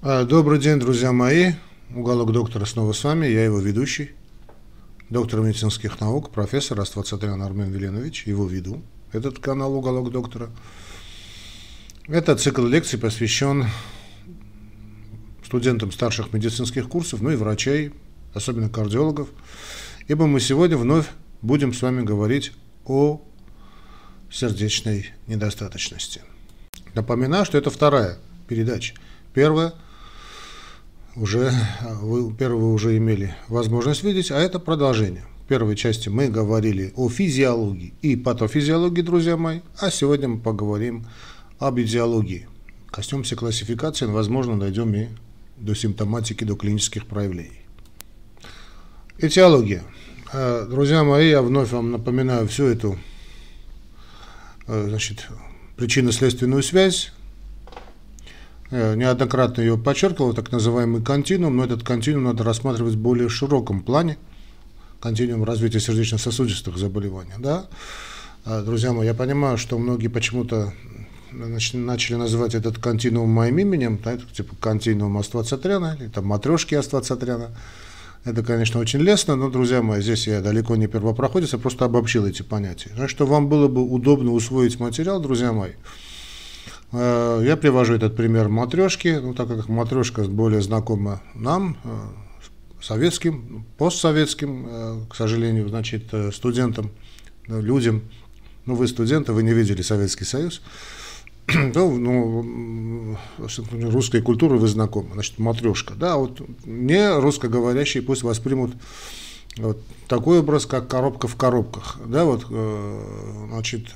А, добрый день, друзья мои. Уголок доктора снова с вами. Я его ведущий, доктор медицинских наук, профессор Аствацатрян Армен Веленович. Его веду. Этот канал «Уголок доктора». Это цикл лекций посвящен студентам старших медицинских курсов, ну и врачей, особенно кардиологов. Ибо мы сегодня вновь будем с вами говорить о сердечной недостаточности. Напоминаю, что это вторая передача. Первая уже, вы, первую уже имели возможность видеть, а это продолжение. В первой части мы говорили о физиологии и патофизиологии, друзья мои, а сегодня мы поговорим об идеологии. Коснемся классификации, возможно, дойдем и до симптоматики, до клинических проявлений. Этиология. Э, друзья мои, я вновь вам напоминаю всю эту э, значит, причинно-следственную связь. Э, неоднократно ее подчеркивал, так называемый континуум, но этот континуум надо рассматривать в более широком плане, континуум развития сердечно-сосудистых заболеваний. Да? Друзья мои, я понимаю, что многие почему-то начали называть этот континуум моим именем, да, типа континуум Аствацатряна, или там матрешки Аствацатряна. Это, конечно, очень лестно, но, друзья мои, здесь я далеко не первопроходец, я просто обобщил эти понятия. Значит, что вам было бы удобно усвоить материал, друзья мои, э, я привожу этот пример матрешки, ну, так как матрешка более знакома нам, э, советским, постсоветским, э, к сожалению, значит, студентам, людям, ну, вы студенты, вы не видели Советский Союз, ну, ну, русской культуры вы знакомы, значит, матрешка. Да, вот не русскоговорящие пусть воспримут вот такой образ, как коробка в коробках. Да, вот, э, значит,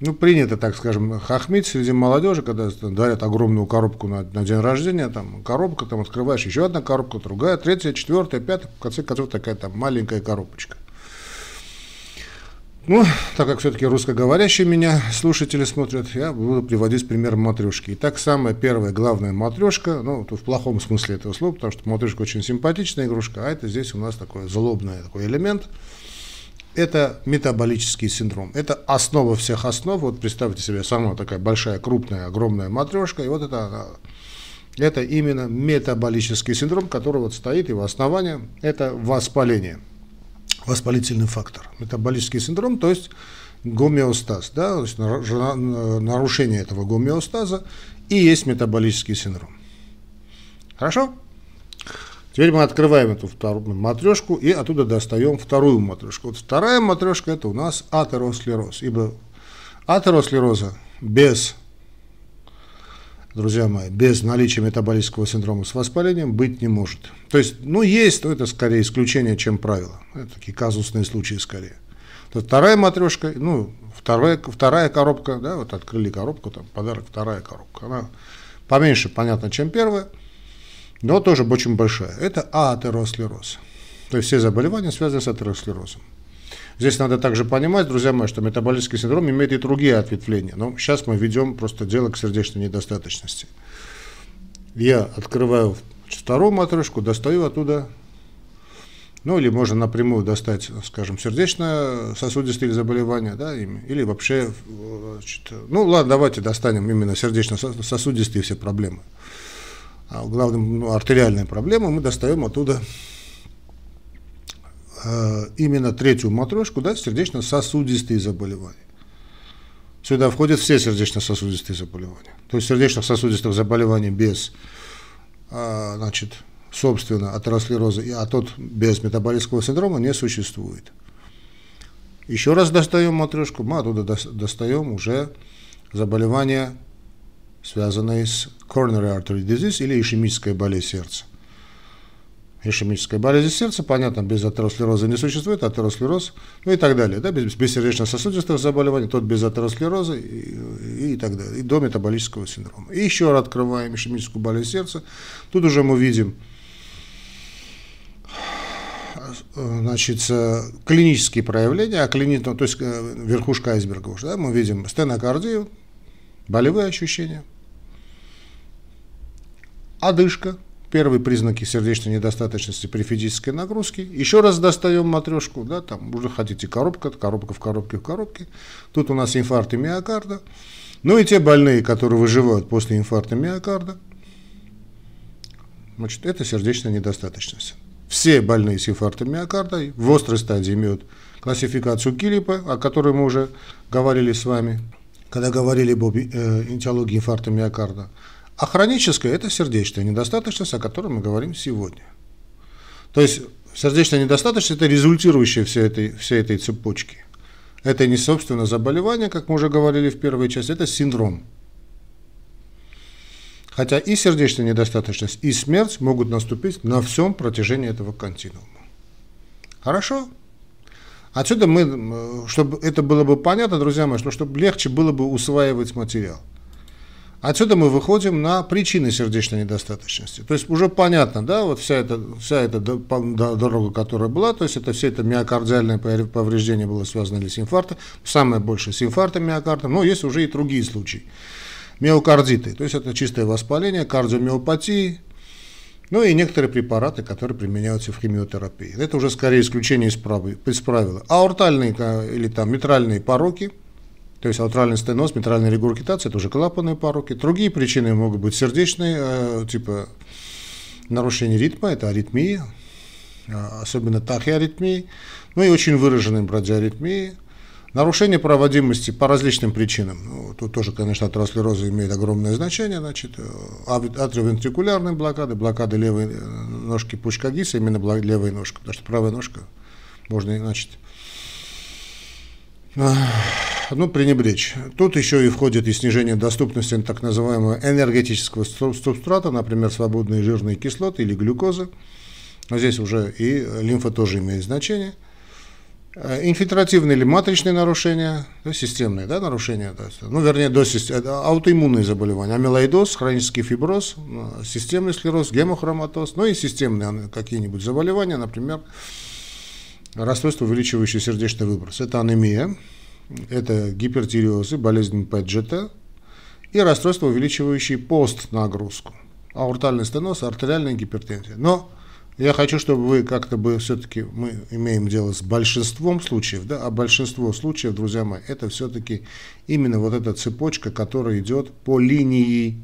ну, принято, так скажем, хохмить среди молодежи, когда дарят огромную коробку на, на день рождения, там коробка, там открываешь еще одна коробка, другая, третья, четвертая, пятая, в конце концов такая там маленькая коробочка. Ну, так как все-таки русскоговорящие меня слушатели смотрят, я буду приводить пример матрешки. Итак, самая первая главная матрешка, ну, в плохом смысле этого слова, потому что матрешка очень симпатичная игрушка, а это здесь у нас такой злобный такой элемент. Это метаболический синдром. Это основа всех основ. Вот представьте себе, самая такая большая, крупная, огромная матрешка, и вот это это именно метаболический синдром, который вот стоит, его основание – это воспаление – воспалительный фактор. Метаболический синдром, то есть гомеостаз, да, то есть нарушение этого гомеостаза и есть метаболический синдром. Хорошо? Теперь мы открываем эту вторую матрешку и оттуда достаем вторую матрешку. Вот вторая матрешка это у нас атеросклероз, ибо атеросклероза без друзья мои, без наличия метаболического синдрома с воспалением быть не может. То есть, ну, есть, но это скорее исключение, чем правило. Это такие казусные случаи скорее. То вторая матрешка, ну, вторая, вторая коробка, да, вот открыли коробку, там подарок, вторая коробка. Она поменьше, понятно, чем первая, но тоже очень большая. Это атеросклероз. То есть все заболевания связаны с атеросклерозом. Здесь надо также понимать, друзья мои, что метаболический синдром имеет и другие ответвления. Но сейчас мы ведем просто дело к сердечной недостаточности. Я открываю вторую матрешку, достаю оттуда, ну или можно напрямую достать, скажем, сердечно-сосудистые заболевания, да, или вообще, значит, ну ладно, давайте достанем именно сердечно-сосудистые все проблемы. А главным, ну, артериальные проблемы мы достаем оттуда Э, именно третью матрешку, да, сердечно-сосудистые заболевания. Сюда входят все сердечно-сосудистые заболевания. То есть сердечно-сосудистых заболеваний без, э, значит, собственно, атеросклероза, а тот без метаболического синдрома не существует. Еще раз достаем матрешку, мы оттуда достаем уже заболевания, связанные с coronary artery disease или ишемическая болезнь сердца. Ишемическая болезнь сердца, понятно, без атеросклероза не существует, атеросклероз, ну и так далее, да, без, без сердечно-сосудистых заболеваний, тот без атеросклероза и, и, так далее, и до метаболического синдрома. И еще раз открываем ишемическую болезнь сердца, тут уже мы видим значит, клинические проявления, а клини... ну, то есть э, верхушка айсберга уже, да, мы видим стенокардию, болевые ощущения, одышка, Первые признаки сердечной недостаточности при физической нагрузке. Еще раз достаем матрешку, да, там уже хотите коробка, коробка в коробке в коробке. Тут у нас инфаркт миокарда. Ну и те больные, которые выживают после инфаркта миокарда. значит, это сердечная недостаточность. Все больные с инфарктом миокарда в острой стадии имеют классификацию Килипа, о которой мы уже говорили с вами, когда говорили об э, инфаркта миокарда. А хроническая – это сердечная недостаточность, о которой мы говорим сегодня. То есть сердечная недостаточность – это результирующая всей этой, всей этой цепочки. Это не собственно заболевание, как мы уже говорили в первой части, это синдром. Хотя и сердечная недостаточность, и смерть могут наступить на всем протяжении этого континуума. Хорошо? Отсюда мы, чтобы это было бы понятно, друзья мои, что чтобы легче было бы усваивать материал. Отсюда мы выходим на причины сердечной недостаточности. То есть уже понятно, да, вот вся эта, вся эта дорога, которая была, то есть это все это миокардиальное повреждение было связано ли с инфарктом, самое большее с инфарктом миокарда, но есть уже и другие случаи. Миокардиты, то есть это чистое воспаление, кардиомиопатии, ну и некоторые препараты, которые применяются в химиотерапии. Это уже скорее исключение из правила. Аортальные или там митральные пороки, то есть аортральный стеноз, митральная регургитация, это уже клапанные пороки. Другие причины могут быть сердечные, э, типа нарушение ритма, это аритмии, э, особенно тахиаритмии, ну и очень выраженные брадиаритмии, Нарушение проводимости по различным причинам. Ну, тут тоже, конечно, атеросклероза имеет огромное значение. Значит, э, атриовентрикулярные блокады, блокады левой ножки пучка ГИСа, именно левой ножки, потому что правая ножка можно, значит, ну, пренебречь. Тут еще и входит и снижение доступности так называемого энергетического субстрата, например, свободные жирные кислоты или глюкоза. Но здесь уже и лимфа тоже имеет значение – Э, инфильтративные или матричные нарушения, да, системные да, нарушения, да, ну, вернее, до, аутоиммунные заболевания, амилоидоз, хронический фиброз, э, системный склероз, гемохроматоз, ну и системные какие-нибудь заболевания, например, расстройство, увеличивающее сердечный выброс. Это анемия, это гипертиреозы, болезнь ПГТ и расстройство, увеличивающее постнагрузку, аортальный стеноз, артериальная гипертензия. Но я хочу, чтобы вы как-то бы все-таки мы имеем дело с большинством случаев, да, а большинство случаев, друзья мои, это все-таки именно вот эта цепочка, которая идет по линии,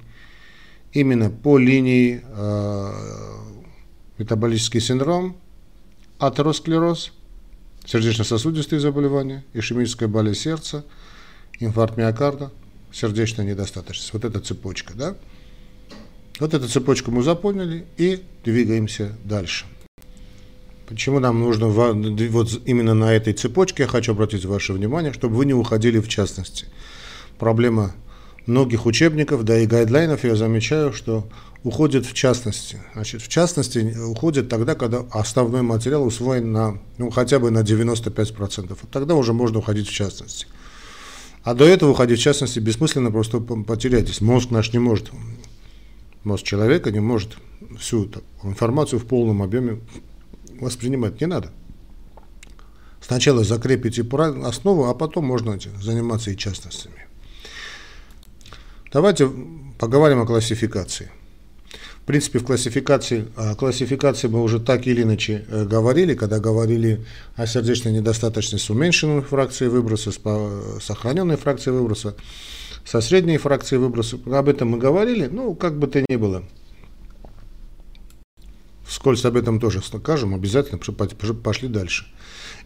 именно по линии э, метаболический синдром, атеросклероз, сердечно-сосудистые заболевания, ишемическая болезнь сердца, инфаркт миокарда, сердечная недостаточность. Вот эта цепочка, да? Вот эту цепочку мы запомнили и двигаемся дальше. Почему нам нужно вот именно на этой цепочке, я хочу обратить ваше внимание, чтобы вы не уходили в частности. Проблема многих учебников, да и гайдлайнов, я замечаю, что уходит в частности. Значит, в частности уходит тогда, когда основной материал усвоен на, ну, хотя бы на 95%. Вот тогда уже можно уходить в частности. А до этого уходить в частности бессмысленно, просто потеряетесь. Мозг наш не может мозг человека не может всю эту информацию в полном объеме воспринимать. Не надо. Сначала закрепите основу, а потом можно заниматься и частностями. Давайте поговорим о классификации. В принципе, в классификации, о классификации мы уже так или иначе э, говорили, когда говорили о сердечной недостаточности уменьшенной фракцией выброса, с сохраненной фракцией выброса со средней фракцией выброса. Об этом мы говорили, ну, как бы то ни было. Вскользь об этом тоже скажем, обязательно пошли дальше.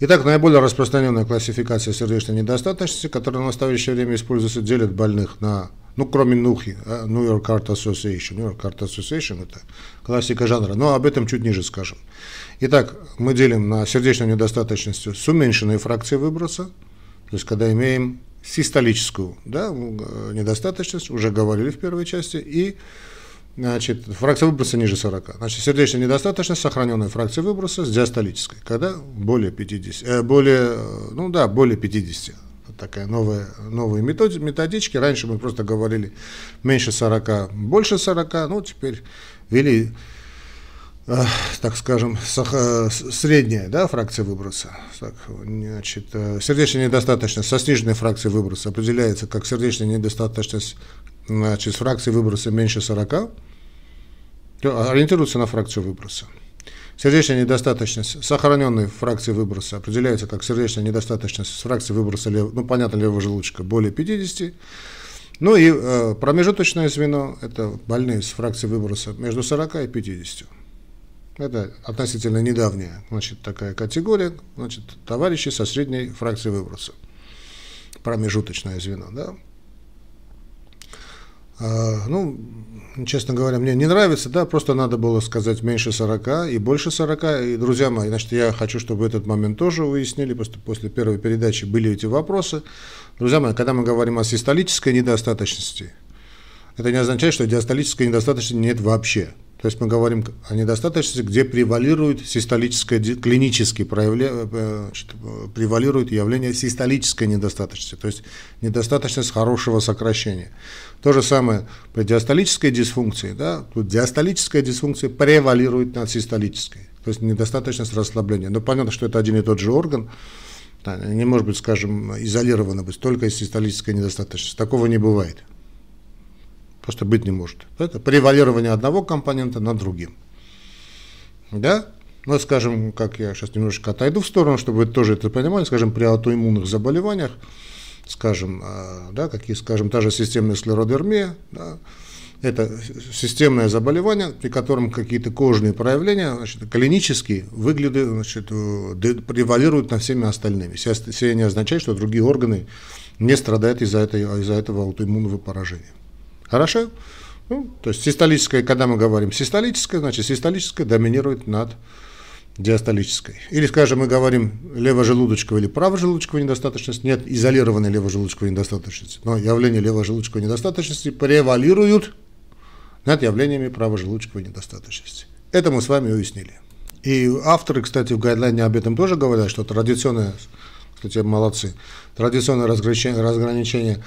Итак, наиболее распространенная классификация сердечной недостаточности, которая в настоящее время используется, делит больных на, ну, кроме НУХИ, а, New York Heart Association. New York Heart Association – это классика жанра, но об этом чуть ниже скажем. Итак, мы делим на сердечную недостаточность с уменьшенной фракцией выброса, то есть когда имеем систолическую да, недостаточность, уже говорили в первой части, и значит, фракция выброса ниже 40. Значит, сердечная недостаточность, сохраненная фракция выброса с диастолической, когда более 50, э, более, ну да, более 50. Такая новая, новые методички. Раньше мы просто говорили меньше 40, больше 40, ну теперь ввели Э, так скажем, средняя да, фракция выброса. Так, значит, э, сердечная недостаточность со сниженной фракцией выброса определяется как сердечная недостаточность значит, с фракцией выброса меньше 40, ориентируется на фракцию выброса. Сердечная недостаточность сохраненной фракции выброса определяется как сердечная недостаточность с фракцией выброса, лев, ну, понятно, левого желудочка более 50, Ну и э, промежуточное звено – это больные с фракцией выброса между 40 и 50. Это относительно недавняя значит, такая категория, значит, товарищи со средней фракцией выброса. Промежуточное звено, да. А, ну, честно говоря, мне не нравится, да, просто надо было сказать меньше 40 и больше 40. И, друзья мои, значит, я хочу, чтобы этот момент тоже уяснили, просто после первой передачи были эти вопросы. Друзья мои, когда мы говорим о систолической недостаточности, это не означает, что диастолической недостаточности нет вообще. То есть мы говорим о недостаточности, где превалирует систолическое, клинически проявля, э, превалирует явление систолической недостаточности, то есть недостаточность хорошего сокращения. То же самое при диастолической дисфункции, да, тут диастолическая дисфункция превалирует над систолической, то есть недостаточность расслабления. Но понятно, что это один и тот же орган, да, не может быть, скажем, изолировано быть только из систолической недостаточности. Такого не бывает. Просто быть не может. Это превалирование одного компонента над другим. Да? Ну, скажем, как я сейчас немножко отойду в сторону, чтобы вы тоже это понимали, скажем, при аутоиммунных заболеваниях, скажем, а, да, какие, скажем, та же системная склеродермия, да, это системное заболевание, при котором какие-то кожные проявления значит, клинически выглядят, значит, превалируют над всеми остальными. Все не означает, что другие органы не страдают из-за этого, из этого аутоиммунного поражения. Хорошо? Ну, то есть систолическое, когда мы говорим систолическое, значит систолическое доминирует над диастолической. Или, скажем, мы говорим левожелудочковая или правожелудочковая недостаточность, нет изолированной левожелудочковой недостаточности, но явления левожелудочковой недостаточности превалируют над явлениями правожелудочковой недостаточности. Это мы с вами уяснили. И авторы, кстати, в гайдлайне об этом тоже говорят, что традиционное, кстати, молодцы, традиционное разграничение, разграничение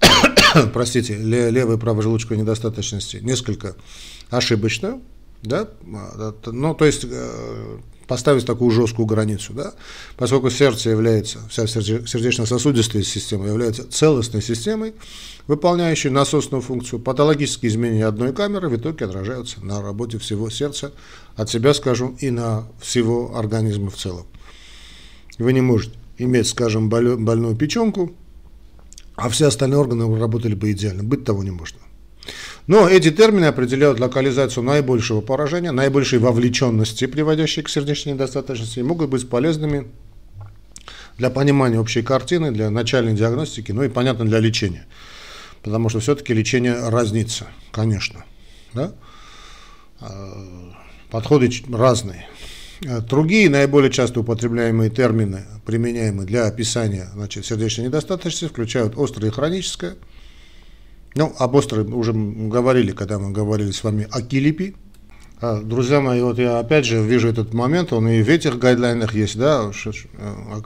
простите, левой и правой желудочковой недостаточности несколько ошибочно, да, ну, то есть э, поставить такую жесткую границу, да, поскольку сердце является, вся сердечно-сосудистая система является целостной системой, выполняющей насосную функцию, патологические изменения одной камеры в итоге отражаются на работе всего сердца, от себя скажу, и на всего организма в целом. Вы не можете иметь, скажем, больную печенку, а все остальные органы работали бы идеально. Быть того не можно. Но эти термины определяют локализацию наибольшего поражения, наибольшей вовлеченности, приводящей к сердечной недостаточности, и могут быть полезными для понимания общей картины, для начальной диагностики, ну и, понятно, для лечения. Потому что все-таки лечение разнится, конечно. Да? А, подходы разные. Э, другие наиболее часто употребляемые термины, применяемые для описания значит, сердечной недостаточности, включают острое и хроническое. Ну, об острой уже говорили, когда мы говорили с вами о килипе. А, друзья мои, вот я опять же вижу этот момент, он и в этих гайдлайнах есть, да, э,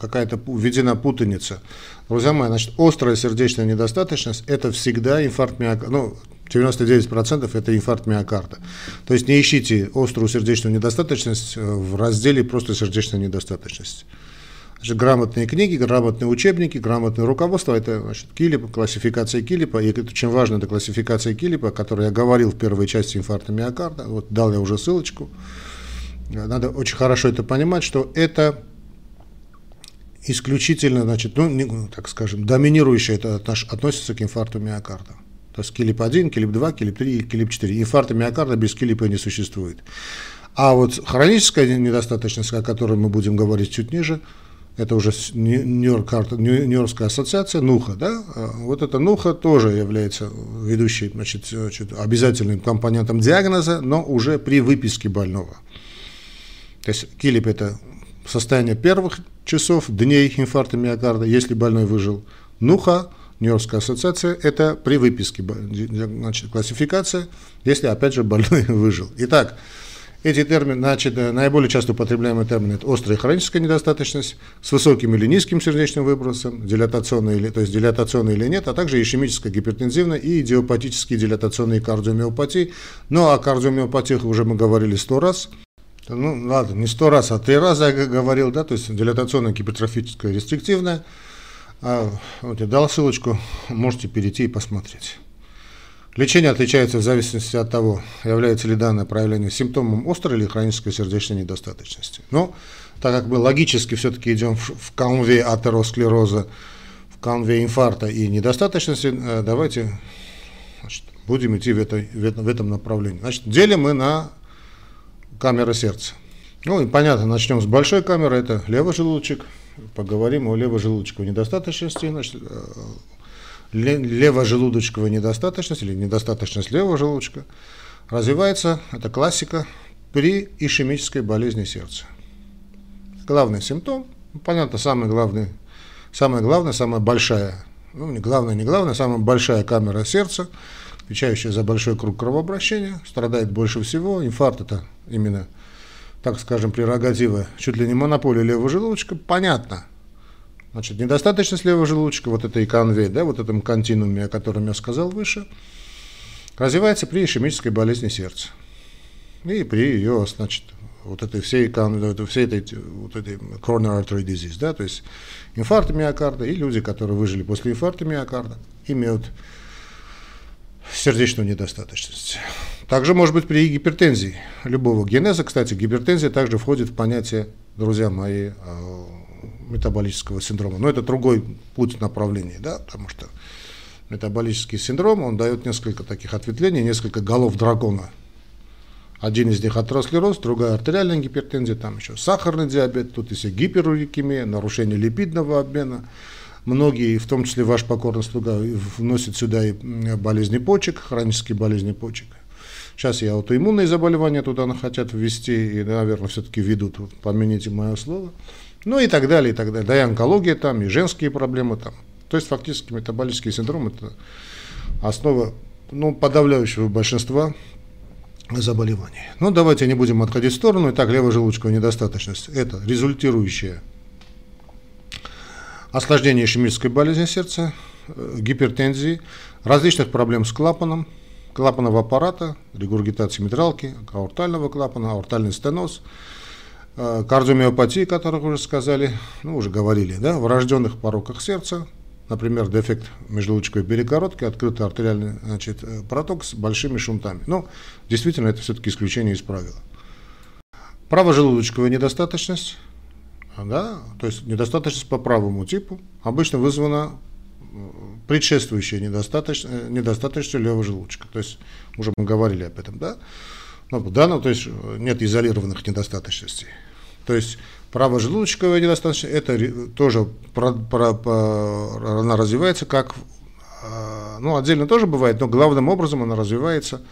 какая-то введена путаница. Друзья мои, значит, острая сердечная недостаточность – это всегда инфаркт миокарда, ну, 99% это инфаркт миокарда. То есть не ищите острую сердечную недостаточность э, в разделе просто сердечная недостаточность. Значит, грамотные книги, грамотные учебники, грамотное руководство – это значит, Килип, классификация Килипа. И это очень важно, это классификация Килипа, о которой я говорил в первой части инфаркта миокарда. Вот дал я уже ссылочку. Надо очень хорошо это понимать, что это исключительно, значит, ну, так скажем, доминирующее это относится к инфаркту миокарда. То есть килип 1, килип 2, килип 3 и килип 4. Инфаркта миокарда без килипа не существует. А вот хроническая недостаточность, о которой мы будем говорить чуть ниже, это уже Нью-Йоркская ассоциация, НУХА, да, а вот эта НУХА тоже является ведущей, значит, значит, обязательным компонентом диагноза, но уже при выписке больного. То есть килип – это состояние первых часов, дней инфаркта миокарда, если больной выжил. НУХА Нью-Йоркская ассоциация, это при выписке, значит, классификация, если, опять же, больной выжил. Итак, эти термины, значит, э, наиболее часто употребляемые термины – это острая хроническая недостаточность с высоким или низким сердечным выбросом, дилатационный или, то есть дилатационный или нет, а также ишемическая гипертензивная и идиопатические дилатационные кардиомиопатии. Ну, о кардиомиопатиях уже мы говорили сто раз. Ну, ладно, не сто раз, а три раза я говорил, да, то есть дилатационная гипертрофическая рестриктивная – а, вот я дал ссылочку, можете перейти и посмотреть. Лечение отличается в зависимости от того, является ли данное проявление симптомом острой или хронической сердечной недостаточности. Но так как мы логически все-таки идем в, канве атеросклероза, в канве инфаркта и недостаточности, э, давайте значит, будем идти в, этой, в этом направлении. Значит, делим мы на камеры сердца. Ну и понятно, начнем с большой камеры, это левый желудочек. Поговорим о левожелудочковой недостаточности. Значит, э, левожелудочковая недостаточность или недостаточность левого желудочка развивается, это классика, при ишемической болезни сердца. Главный симптом, понятно, самый главный, самое главное, самая большая, ну не главное, не главное, самая большая камера сердца, отвечающая за большой круг кровообращения, страдает больше всего. Инфаркт это именно, так скажем, прерогатива, чуть ли не монополия левого желудочка, понятно. Значит, недостаточность левого желудочка, вот этой конвей, да, вот этом континууме, о котором я сказал выше, развивается при ишемической болезни сердца. И при ее, значит, вот этой всей, всей этой, вот этой coronary artery disease, да, то есть инфаркт миокарда, и люди, которые выжили после инфаркта миокарда, имеют сердечную недостаточность. Также может быть при гипертензии любого генеза. Кстати, гипертензия также входит в понятие, друзья мои, э, метаболического синдрома. Но это другой путь направления, да, потому что метаболический синдром, он дает несколько таких ответвлений, несколько голов дракона. Один из них атеросклероз, другая артериальная гипертензия, там еще сахарный диабет, тут есть гиперурикемия, нарушение липидного обмена. Многие, в том числе ваш покорный слуга, вносят сюда и болезни почек, хронические болезни почек. Сейчас и аутоиммунные заболевания туда хотят ввести, и, наверное, все-таки ведут, помяните мое слово. Ну и так далее, и так далее. Да и онкология там, и женские проблемы там. То есть фактически метаболический синдром – это основа ну, подавляющего большинства заболеваний. Ну, давайте не будем отходить в сторону. Итак, левожелудочковая недостаточность – это результирующая осложнение ишемической болезни сердца, э, гипертензии, различных проблем с клапаном, клапанного аппарата, регургитации митралки, аортального клапана, аортальный стеноз, кардиомиопатии, о которых уже сказали, ну, уже говорили, да, врожденных пороках сердца, например, дефект межжелудочковой перегородки, открытый артериальный значит, э, проток с большими шунтами. Но действительно это все-таки исключение из правила. Правожелудочковая недостаточность, да, то есть недостаточность по правому типу, обычно вызвана предшествующей недостаточностью, э, недостаточностью левого желудочка. То есть уже мы говорили об этом, да? Ну, да, ну, то есть нет изолированных недостаточностей. То есть правожелудочковая недостаточность, это тоже про, про, про, она развивается как, а, ну, отдельно тоже бывает, но главным образом она развивается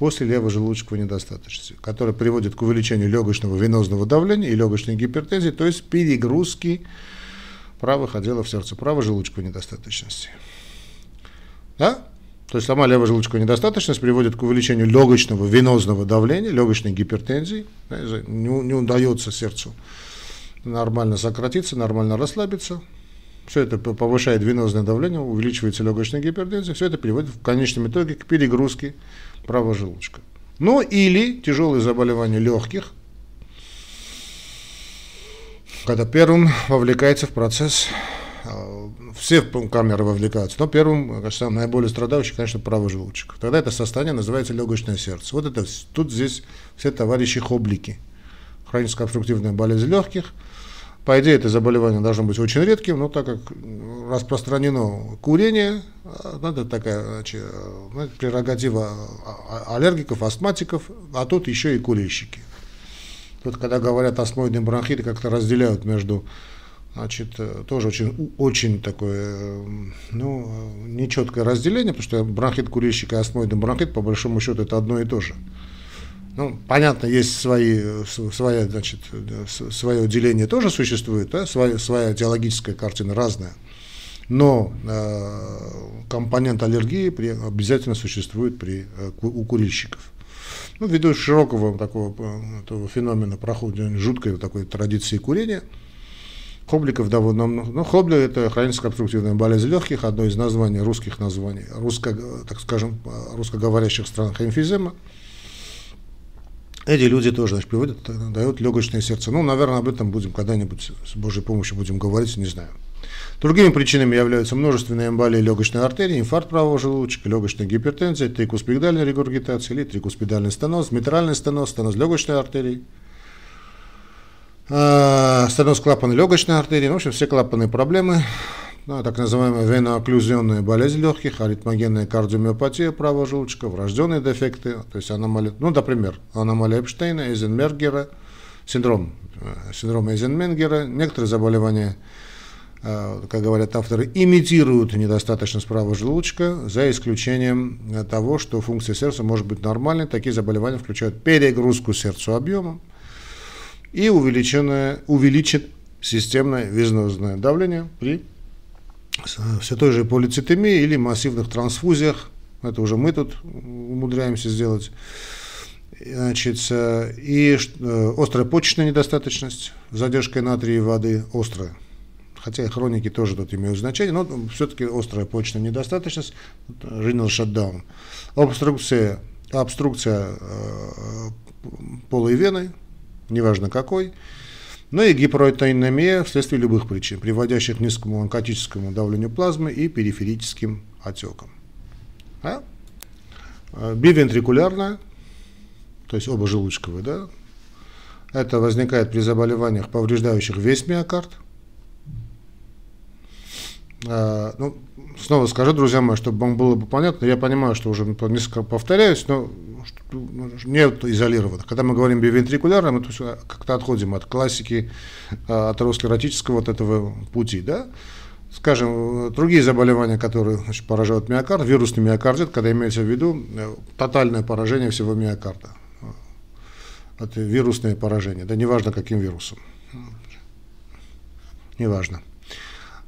после левожелудочковой недостаточности, которая приводит к увеличению легочного венозного давления и легочной гипертензии, то есть перегрузки правых отделов сердца, правожелудочковой недостаточности. Да? То есть сама левожелудочковая недостаточность приводит к увеличению легочного венозного давления, легочной гипертензии, не, не удается сердцу нормально сократиться, нормально расслабиться. Все это повышает венозное давление, увеличивается легочная гипертензия. Все это приводит в конечном итоге к перегрузке правого желудочка. Ну или тяжелые заболевания легких, когда первым вовлекается в процесс, все камеры вовлекаются, но первым, конечно, наиболее страдающий, конечно, правый желудочек. Тогда это состояние называется легочное сердце. Вот это, тут здесь все товарищи хоблики. Хроническая обструктивная болезнь легких – по идее, это заболевание должно быть очень редким, но так как распространено курение, надо такая значит, прерогатива аллергиков, астматиков, а тут еще и курильщики. Тут, когда говорят астмоидный бронхит, как-то разделяют между значит, тоже очень, очень такое, ну, нечеткое разделение, потому что бронхит курильщика и астмоидный бронхит, по большому счету, это одно и то же. Ну, понятно, есть свои, своя, значит, свое деление тоже существует, да, своя, своя теологическая картина разная. Но э, компонент аллергии при, обязательно существует при, э, у курильщиков. Ну, ввиду широкого такого э, этого феномена прохода жуткой такой традиции курения, Хобликов довольно много. Ну, хобли – это хроническая обструктивная болезнь легких, одно из названий, русских названий, русско, так скажем, русскоговорящих странах эмфизема. Эти люди тоже значит, приводят, дают легочное сердце. Ну, наверное, об этом будем когда-нибудь с Божьей помощью будем говорить, не знаю. Другими причинами являются множественные эмболии легочной артерии, инфаркт правого желудочка, легочная гипертензия, трикуспидальная регургитация или трикуспидальный стеноз, митральный стеноз, стеноз легочной артерии, э, стеноз клапана легочной артерии, ну, в общем, все клапанные проблемы, ну, так называемая венооклюзионная болезнь легких, аритмогенная кардиомиопатия правого желудочка, врожденные дефекты, то есть аномалия, ну, например, аномалия Эпштейна, Эйзенмергера, синдром, э, синдром Эйзенменгера, некоторые заболевания, э, как говорят авторы, имитируют недостаточность правого желудочка, за исключением того, что функция сердца может быть нормальной. Такие заболевания включают перегрузку сердцу объемом и увеличенное, увеличит системное венозное давление при все той же полицитемии или массивных трансфузиях. Это уже мы тут умудряемся сделать. Значит, и э, острая почечная недостаточность, задержка натрия и воды острая. Хотя и хроники тоже тут имеют значение, но все-таки острая почечная недостаточность, renal shutdown. Обструкция, обструкция э, полой вены, неважно какой, но и гиперотонемия вследствие любых причин, приводящих к низкому онкотическому давлению плазмы и периферическим отекам. А? а бивентрикулярная то есть оба желудочковые, да, это возникает при заболеваниях, повреждающих весь миокард. А, ну, снова скажу, друзья мои, чтобы вам было бы понятно, я понимаю, что уже несколько повторяюсь, но нет изолированных. Когда мы говорим бивентрикулярно, мы как-то отходим от классики а, атеросклеротического вот этого пути, да. Скажем, другие заболевания, которые значит, поражают миокард, вирусный миокардит, когда имеется в виду э, тотальное поражение всего миокарда это вирусное поражение, да неважно каким вирусом. Неважно.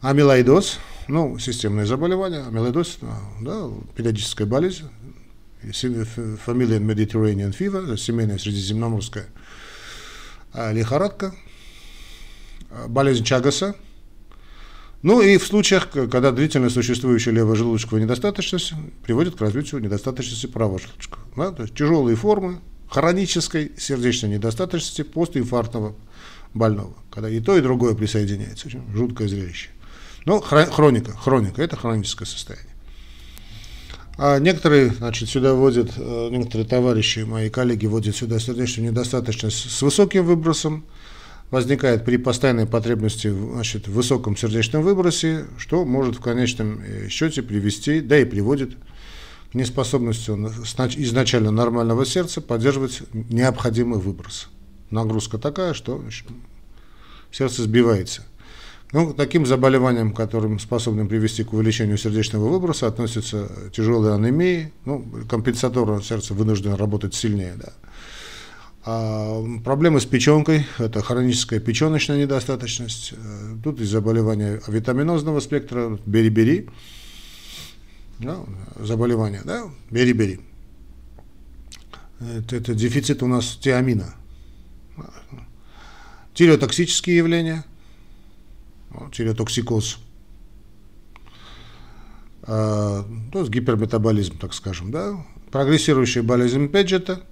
Амилоидоз, ну, системное заболевание, амилоидоз, да, периодическая болезнь, фамилия Mediterranean Fever, семейная средиземноморская а, лихорадка, а, болезнь Чагаса, ну и в случаях, когда длительно существующая левожелудочковая недостаточность приводит к развитию недостаточности правого желудочка. Да, то есть тяжелые формы, хронической сердечной недостаточности постинфарктного больного, когда и то, и другое присоединяется. Жуткое зрелище. Но хроника, хроника – это хроническое состояние. А некоторые, значит, сюда вводят, э, некоторые товарищи, мои коллеги вводят сюда сердечную недостаточность с высоким выбросом, возникает при постоянной потребности значит, в высоком сердечном выбросе, что может в конечном э, счете привести, да и приводит неспособностью изначально нормального сердца поддерживать необходимый выброс. Нагрузка такая, что сердце сбивается. Ну, таким заболеваниям, которым способны привести к увеличению сердечного выброса, относятся тяжелые анемии, ну, компенсаторно сердце вынуждено работать сильнее, да. А проблемы с печенкой, это хроническая печеночная недостаточность, э, тут и заболевания витаминозного спектра, бери-бери, да, заболевания, да, бери-бери. Это, это дефицит у нас тиамина. Тиреотоксические явления, тиреотоксикоз, а, то есть гиперметаболизм, так скажем, да, прогрессирующая болезнь Педжета,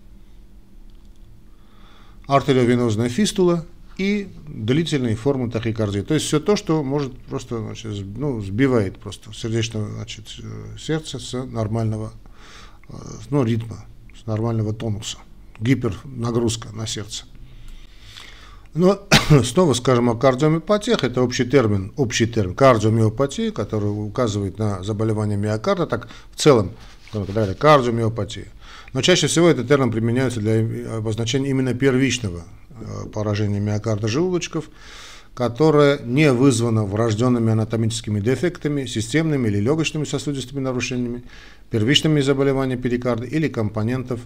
артериовенозная фистула – и длительные формы тахикардии. То есть все то, что может просто значит, ну, сбивает просто сердечное значит, сердце с нормального э, ну, ритма, с нормального тонуса. Гипернагрузка на сердце. Но снова скажем о кардиомиопатиях, это общий термин, общий термин. Кардиомиопатия, который указывает на заболевание миокарда, так в целом, когда кардиомиопатия. Но чаще всего этот термин применяется для обозначения именно первичного Э, поражение миокарда желудочков, которое не вызвано врожденными анатомическими дефектами, системными или легочными сосудистыми нарушениями, первичными заболеваниями перикарда или компонентов,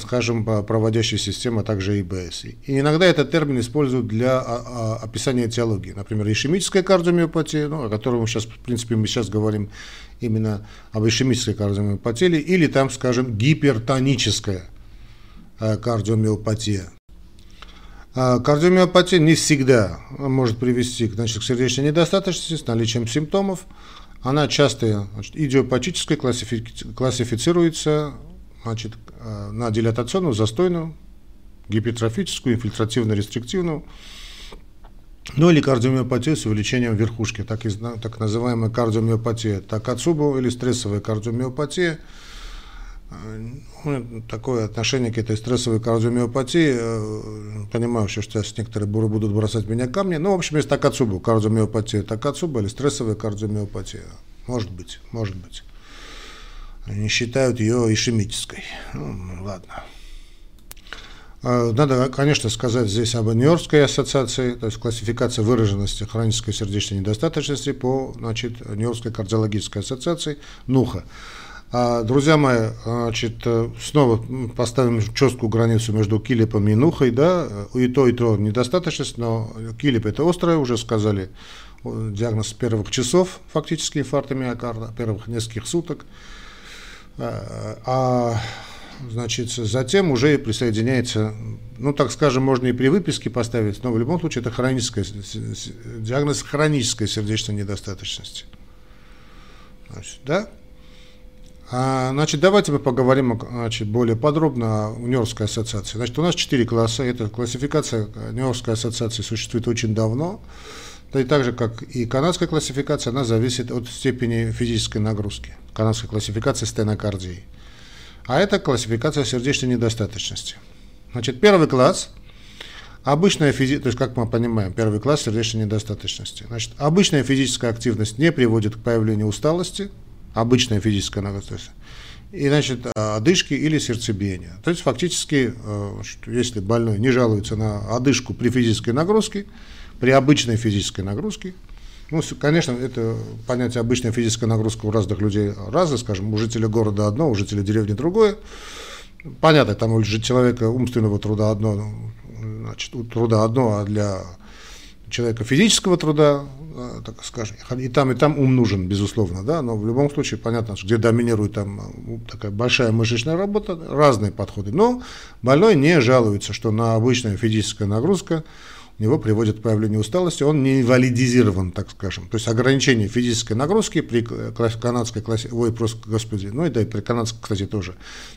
скажем, проводящей системы, а также ИБС. И иногда этот термин используют для а, а, описания этиологии. Например, ишемическая кардиомиопатия, ну, о которой мы сейчас, в принципе, мы сейчас говорим именно об ишемической кардиомиопатии, или там, скажем, гипертоническая э, кардиомиопатия. А кардиомиопатия не всегда может привести значит, к сердечной недостаточности с наличием симптомов. Она часто значит, идиопатической классифи- классифицируется значит, э, на дилатационную, застойную, гипертрофическую, инфильтративно-рестриктивную, ну или кардиомиопатию с увеличением верхушки, так, и, так называемая кардиомиопатия. Такацубу или стрессовая кардиомиопатия – ну, такое отношение к этой стрессовой кардиомиопатии, э, понимаю, что сейчас некоторые будут бросать меня камни, ну, в общем, есть такацуба, кардиомиопатия такацуба или стрессовая кардиомиопатия, может быть, может быть. Они считают ее ишемической, ну, ладно. А, надо, конечно, сказать здесь об Нью-Йоркской ассоциации, то есть классификация выраженности хронической сердечной недостаточности по значит, Нью-Йоркской кардиологической ассоциации НУХА. А, друзья мои, значит, снова поставим четкую границу между килипом и нухой, да, и то, и то недостаточность, но килип это острое, уже сказали, диагноз первых часов, фактически инфаркта миокарда, первых нескольких суток, а, а значит, затем уже присоединяется, ну, так скажем, можно и при выписке поставить, но в любом случае это хроническая, диагноз хронической сердечной недостаточности. Значит, да? А, значит, давайте мы поговорим значит, более подробно о Нью-Йоркской ассоциации. Значит, у нас четыре класса. Эта классификация Нью-Йоркской ассоциации существует очень давно. Да и так же, как и канадская классификация, она зависит от степени физической нагрузки. Канадская классификация стенокардии а это классификация сердечной недостаточности. Значит, первый класс – обычная физическая, то есть, как мы понимаем, первый класс сердечной недостаточности. Значит, обычная физическая активность не приводит к появлению усталости, обычная физическая нагрузка, и, значит, одышки или сердцебиения. То есть, фактически, э, если больной не жалуется на одышку при физической нагрузке, при обычной физической нагрузке, ну, конечно, это понятие обычная физическая нагрузка у разных людей разное, скажем, у жителя города одно, у жителя деревни другое. Понятно, там у человека умственного труда одно, ну, значит, у труда одно, а для человека физического труда, э, так скажем, и там, и там ум нужен, безусловно, да, но в любом случае понятно, что где доминирует там э, такая большая мышечная работа, разные подходы, но больной не жалуется, что на обычная физическая нагрузка него приводит к появлению усталости, он не инвалидизирован, так скажем. То есть ограничение физической нагрузки при канадской классе, ой, просто, господи, ну и да и при канадской, кстати, тоже,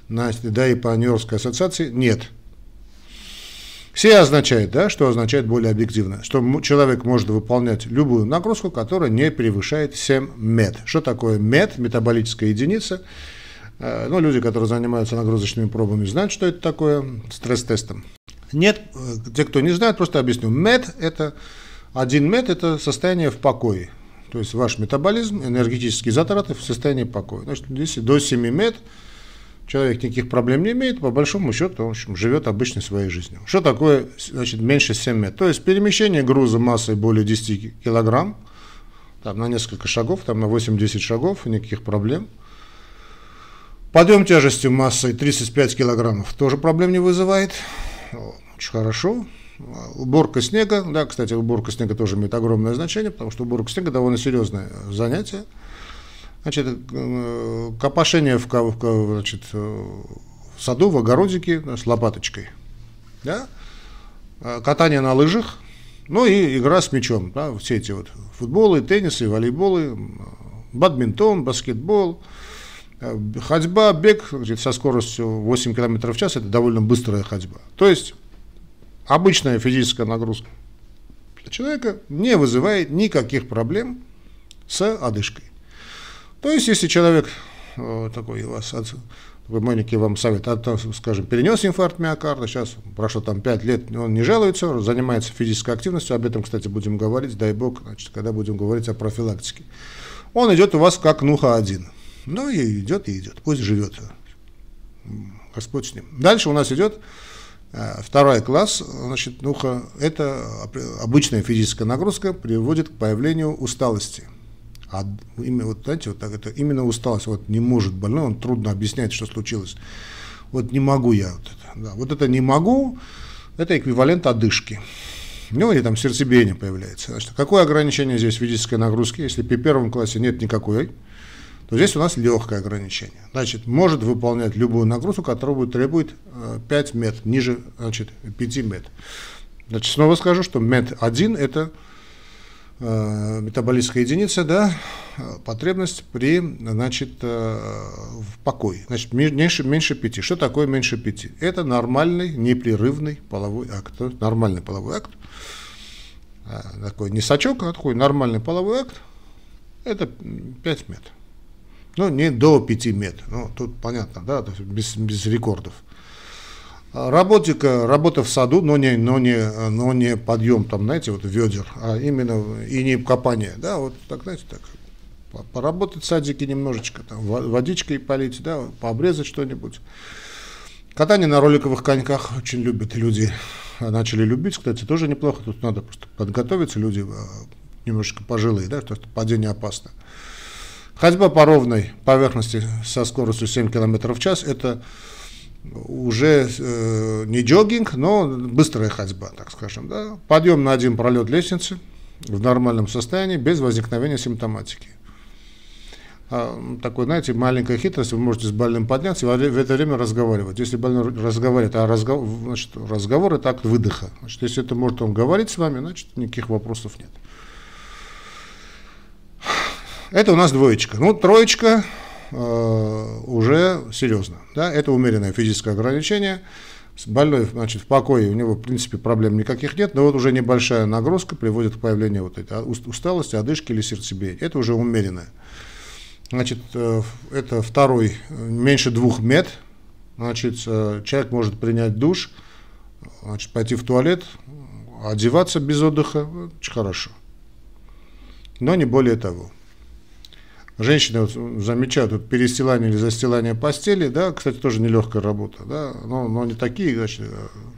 да и по Нью-Йоркской ассоциации нет. Все означает, да, что означает более объективно, что человек может выполнять любую нагрузку, которая не превышает 7 мет. Что такое мет, метаболическая единица? Э, ну, люди, которые занимаются нагрузочными пробами, знают, что это такое, стресс-тестом. Нет, э, те, кто не знает, просто объясню. МЭД – это, один МЭД – это состояние в покое. То есть ваш метаболизм, энергетические затраты в состоянии покоя. Значит, если до 7 МЭД человек никаких проблем не имеет, по большому счету он в общем, живет обычной своей жизнью. Что такое значит, меньше 7 МЭД? То есть перемещение груза массой более 10 килограмм, там, на несколько шагов, там, на 8-10 шагов, никаких проблем. Подъем тяжестью массой 35 килограммов тоже проблем не вызывает. Очень хорошо. Уборка снега, да, кстати, уборка снега тоже имеет огромное значение, потому что уборка снега довольно серьезное занятие. Значит, э, копошение в, в, значит, в саду, в огородике с лопаточкой. Да? Э, катание на лыжах, ну и игра с мячом. Да? Все эти вот футболы, теннисы, волейболы, бадминтон, баскетбол – Э, ходьба, бег со скоростью 8 км в час – это довольно быстрая ходьба. То есть обычная физическая нагрузка человека не вызывает никаких проблем с одышкой. То есть, если человек э, такой у вас, такой маленький вам совет, а скажем, перенес инфаркт миокарда, сейчас прошло там 5 лет, он не жалуется, занимается физической активностью, об этом, кстати, будем говорить, дай бог, значит, когда будем говорить о профилактике. Он идет у вас как нуха-1. Ну и идет, и идет, пусть живет. Господь с ним. Дальше у нас идет э, второй класс, значит, нуха, это обычная физическая нагрузка приводит к появлению усталости. А именно, вот, знаете, вот так это именно усталость, вот не может больной, он трудно объясняет, что случилось. Вот не могу я вот это. Да. Вот это не могу, это эквивалент одышки. У него и там сердцебиение появляется. Значит, какое ограничение здесь физической нагрузки? Если при первом классе нет никакой, то здесь у нас легкое ограничение. Значит, может выполнять любую нагрузку, которая требует 5 э, мет, ниже значит, 5 мет. Значит, снова скажу, что мет 1 это э, метаболическая единица, да, потребность при, значит, э, в покое. Значит, меньше, меньше 5. Что такое меньше 5? Это нормальный, непрерывный половой акт. Нормальный половой акт. Э, такой не сачок, а такой нормальный половой акт. Это 5 мет. Ну, не до 5 мет. Ну, тут понятно, да, без, без рекордов. А работика, работа в саду, но не, но не, но не подъем там, знаете, вот ведер, а именно и не копание, да, вот так, знаете, так, поработать в садике немножечко, там, водичкой полить, да, пообрезать что-нибудь. Катание на роликовых коньках очень любят люди, начали любить, кстати, тоже неплохо, тут надо просто подготовиться, люди а, немножечко пожилые, да, потому что падение опасно. Ходьба по ровной поверхности со скоростью 7 км в час – это уже э, не джогинг, но быстрая ходьба, так скажем. Да? Подъем на один пролет лестницы в нормальном состоянии, без возникновения симптоматики. А, такой, знаете, маленькая хитрость, вы можете с больным подняться и в это время разговаривать. Если больной разговаривает, а разговор, значит, разговор это акт выдоха. Значит, если это может он говорить с вами, значит, никаких вопросов нет. Это у нас двоечка. Ну, троечка э, уже серьезно. Да? Это умеренное физическое ограничение. Больной значит, в покое, у него, в принципе, проблем никаких нет, но вот уже небольшая нагрузка приводит к появлению вот этой усталости, одышки или сердцебиения. Это уже умеренное. Значит, э, это второй, меньше двух мет. Значит, э, человек может принять душ, значит, пойти в туалет, одеваться без отдыха, очень хорошо. Но не более того. Женщины вот замечают вот перестилание или застилание постели, да, кстати, тоже нелегкая работа, да, но, но не такие, значит,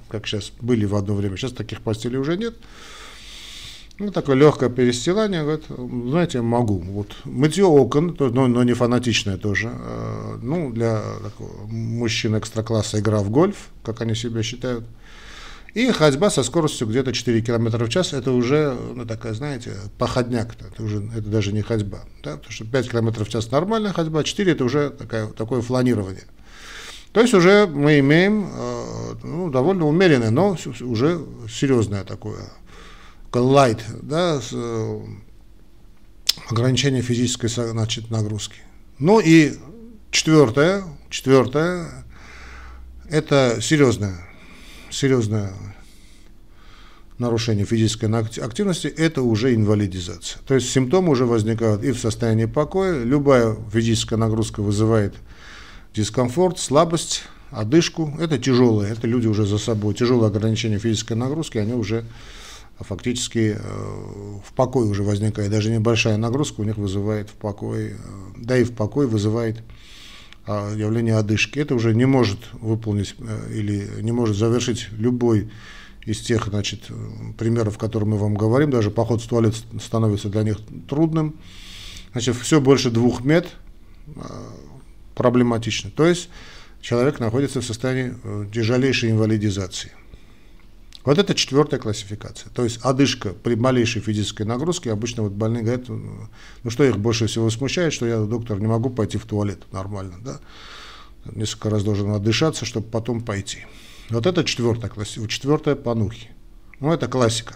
как сейчас были в одно время, сейчас таких постелей уже нет. Ну, такое легкое перестилание, говорит, знаете, могу. Вот мытье окон, но, но не фанатичное тоже. Э, ну, для такого мужчин экстра-класса игра в гольф, как они себя считают. И ходьба со скоростью где-то 4 км в час, это уже, ну, такая, знаете, походняк, это, уже, это даже не ходьба. Да? Потому что 5 км в час нормальная ходьба, 4 это уже такая, такое фланирование. То есть уже мы имеем э, ну, довольно умеренное, но уже серьезное такое, light, да, с, э, ограничение физической значит, нагрузки. Ну и четвертое, четвертое, это серьезное серьезное нарушение физической активности, это уже инвалидизация. То есть симптомы уже возникают и в состоянии покоя. Любая физическая нагрузка вызывает дискомфорт, слабость, одышку. Это тяжелые, это люди уже за собой. Тяжелые ограничения физической нагрузки, они уже фактически э, в покое уже возникает. Даже небольшая нагрузка у них вызывает в покое, э, да и в покой вызывает явление одышки. Это уже не может выполнить э, или не может завершить любой из тех значит, примеров, которые мы вам говорим. Даже поход в туалет становится для них трудным. Значит, все больше двух мет а, проблематично. То есть человек находится в состоянии э, тяжелейшей инвалидизации. Вот это четвертая классификация. То есть одышка при малейшей физической нагрузке. Обычно вот больные говорят, ну что их больше всего смущает, что я, доктор, не могу пойти в туалет нормально. Да? Несколько раз должен отдышаться, чтобы потом пойти. Вот это четвертая классификация, четвертая понухи. Ну это классика.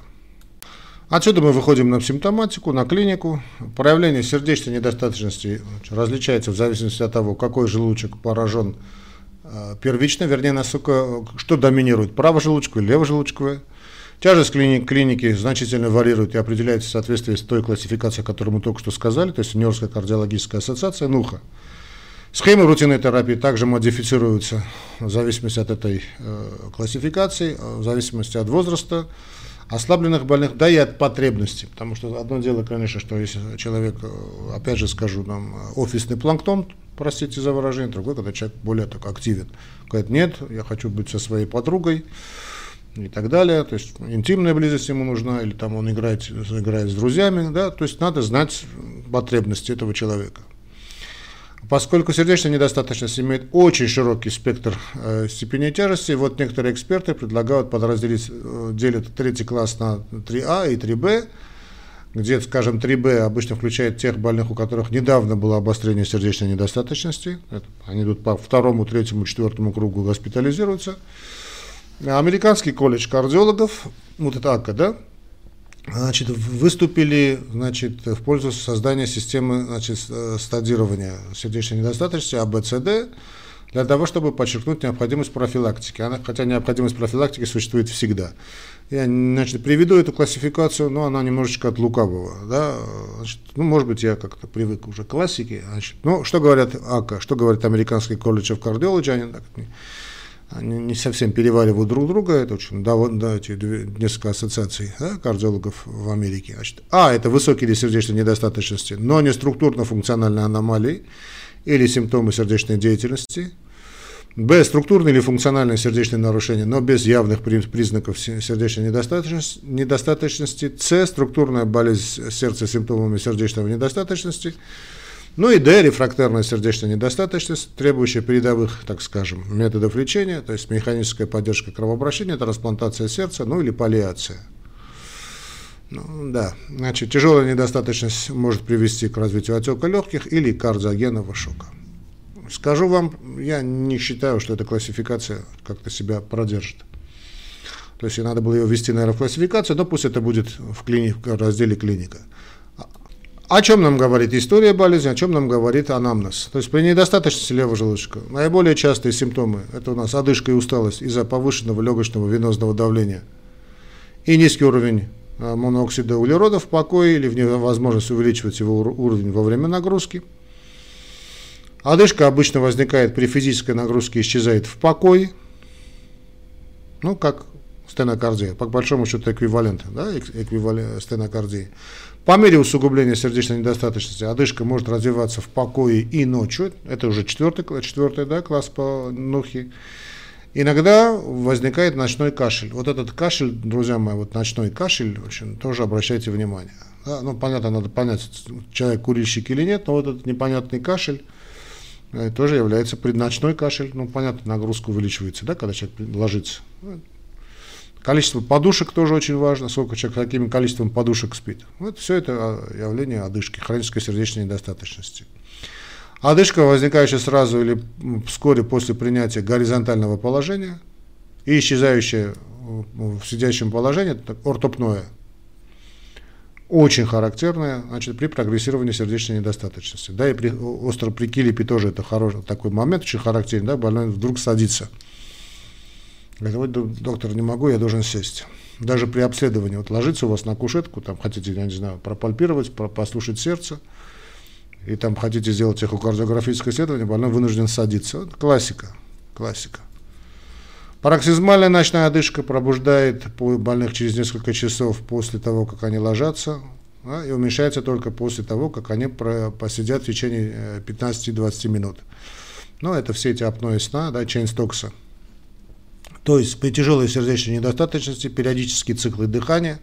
Отсюда мы выходим на симптоматику, на клинику. Проявление сердечной недостаточности различается в зависимости от того, какой желудочек поражен первично, вернее, насколько, что доминирует, правожелудочковая или левожелудочковая. Тяжесть клини клиники значительно варьирует и определяется в соответствии с той классификацией, о которой мы только что сказали, то есть Нью-Йоркская кардиологическая ассоциация, НУХА. Схемы рутинной терапии также модифицируются в зависимости от этой э, классификации, э, в зависимости от возраста, ослабленных больных, да и от потребностей. Потому что одно дело, конечно, что если человек, э, опять же скажу, там, офисный планктон, простите за выражение, другой, когда человек более так активен. Говорит, нет, я хочу быть со своей подругой и так далее, то есть интимная близость ему нужна, или там он играет, играет с друзьями, да, то есть надо знать потребности этого человека. Поскольку сердечная недостаточность имеет очень широкий спектр э, степени тяжести, вот некоторые эксперты предлагают подразделить, э, делят третий класс на 3А и 3Б, где, скажем, 3Б обычно включает тех больных, у которых недавно было обострение сердечной недостаточности. Они идут по второму, третьему, четвертому кругу госпитализируются. Американский колледж кардиологов, вот это АКА, да, значит, выступили значит, в пользу создания системы значит, стадирования сердечной недостаточности АБЦД. Для того, чтобы подчеркнуть необходимость профилактики. Она, хотя необходимость профилактики существует всегда. Я значит, приведу эту классификацию, но она немножечко от лукавого. Да? Значит, ну, может быть, я как-то привык уже к классике. Значит, ну, что говорят АКА, что говорит Американский колледж of Cardiology, они, так, они не совсем переваривают друг друга, это очень, вот, да, эти две, несколько ассоциаций да, кардиологов в Америке. Значит, а, это высокие сердечной недостаточности, но не структурно-функциональные аномалии или симптомы сердечной деятельности – Б. Структурные или функциональные сердечные нарушения, но без явных признаков сердечной недостаточности. недостаточности. С. Структурная болезнь сердца с симптомами сердечной недостаточности. Ну и Д. Рефрактерная сердечная недостаточность, требующая передовых, так скажем, методов лечения, то есть механическая поддержка кровообращения, трансплантация сердца, ну или паллиация. Ну, да, значит, тяжелая недостаточность может привести к развитию отека легких или кардиогенного шока. Скажу вам, я не считаю, что эта классификация как-то себя продержит. То есть надо было ее ввести, наверное, в классификацию, но пусть это будет в, клини... в разделе клиника. О чем нам говорит история болезни, о чем нам говорит анамнез? То есть при недостаточности левого желудочка наиболее частые симптомы – это у нас одышка и усталость из-за повышенного легочного венозного давления и низкий уровень а, моноксида углерода в покое или невозможность увеличивать его уровень во время нагрузки – Одышка обычно возникает при физической нагрузке исчезает в покое. Ну, как стенокардия, по большому счету эквивалент, да, эквивалент стенокардии. По мере усугубления сердечной недостаточности одышка может развиваться в покое и ночью. Это уже четвертый, четвертый да, класс по Нухи. Иногда возникает ночной кашель. Вот этот кашель, друзья мои, вот ночной кашель, в общем, тоже обращайте внимание. Да, ну, понятно, надо понять, человек курильщик или нет, но вот этот непонятный кашель, тоже является предночной кашель. Ну, понятно, нагрузка увеличивается, да, когда человек ложится. Количество подушек тоже очень важно, сколько человек каким количеством подушек спит. Вот все это а, явление одышки, хронической сердечной недостаточности. Одышка, возникающая сразу или вскоре после принятия горизонтального положения и исчезающая в сидящем положении, это ортопное – очень характерная значит, при прогрессировании сердечной недостаточности. Да, и при остром прикилипе тоже это хороший такой момент, очень характерный, да, больной вдруг садится. Говорит, вот, доктор, не могу, я должен сесть. Даже при обследовании, вот ложится у вас на кушетку, там хотите, я не знаю, пропальпировать, послушать сердце, и там хотите сделать эхокардиографическое исследование, больной вынужден садиться. Вот классика, классика. Пароксизмальная ночная одышка пробуждает больных через несколько часов после того, как они ложатся, и уменьшается только после того, как они посидят в течение 15-20 э, минут. Ну, это все эти апноэ сна, да, чейнстокса. То есть при тяжелой сердечной недостаточности периодические циклы дыхания,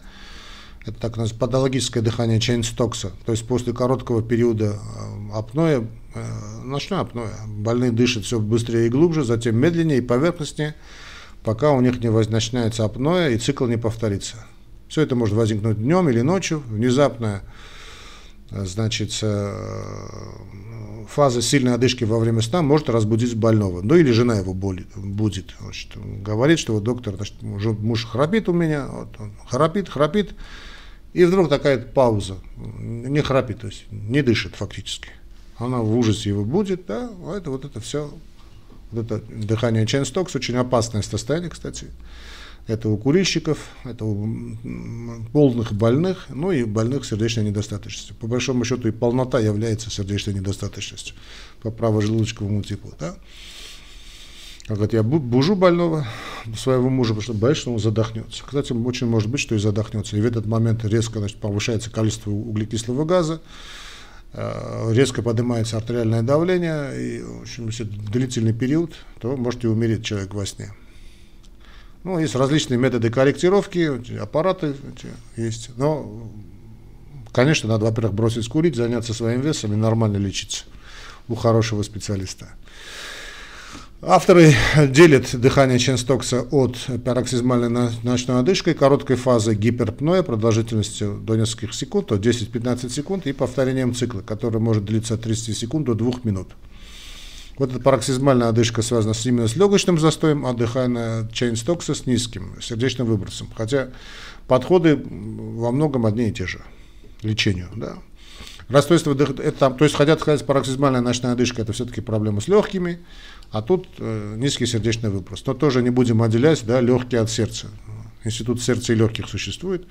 это так называемое патологическое дыхание чейнстокса, то есть после короткого периода э, апноэ, э, ночной апноэ, больные дышат все быстрее и глубже, затем медленнее и поверхностнее, пока у них не начинается апноэ и цикл не повторится. Все это может возникнуть днем или ночью, внезапная значит, э, фаза сильной одышки во время сна может разбудить больного. Ну или жена его болит, будет. Значит, говорит, что вот доктор, значит, муж храпит у меня, вот он храпит, храпит, и вдруг такая пауза, не храпит, то есть не дышит фактически. Она в ужасе его будет, да, это вот это все вот это дыхание чейнстокс очень опасное состояние, кстати. Это у курильщиков, это у полных больных, ну и больных сердечной недостаточностью. По большому счету и полнота является сердечной недостаточностью по правожелудочковому типу. Да? Как я бужу больного, своего мужа, потому что боюсь, что он задохнется. Кстати, очень может быть, что и задохнется. И в этот момент резко значит, повышается количество углекислого газа, резко поднимается артериальное давление, и, в общем, если длительный период, то можете умереть человек во сне. Ну, есть различные методы корректировки, аппараты есть, но, конечно, надо, во-первых, бросить курить, заняться своим весом и нормально лечиться у хорошего специалиста. Авторы делят дыхание Чейна-Стокса от пароксизмальной ночной одышкой, короткой фазы гиперпноя продолжительностью до нескольких секунд, до 10-15 секунд, и повторением цикла, который может длиться от 30 секунд до 2 минут. Вот эта пароксизмальная одышка связана именно с легочным застоем, а дыхание Чейна-Стокса с низким сердечным выбросом. Хотя подходы во многом одни и те же лечению. Да. Расстройство это, то есть хотят сказать, пароксизмальная ночная одышка это все-таки проблема с легкими, а тут э, низкий сердечный выпрос. Но тоже не будем отделять да, легкие от сердца. Институт сердца и легких существует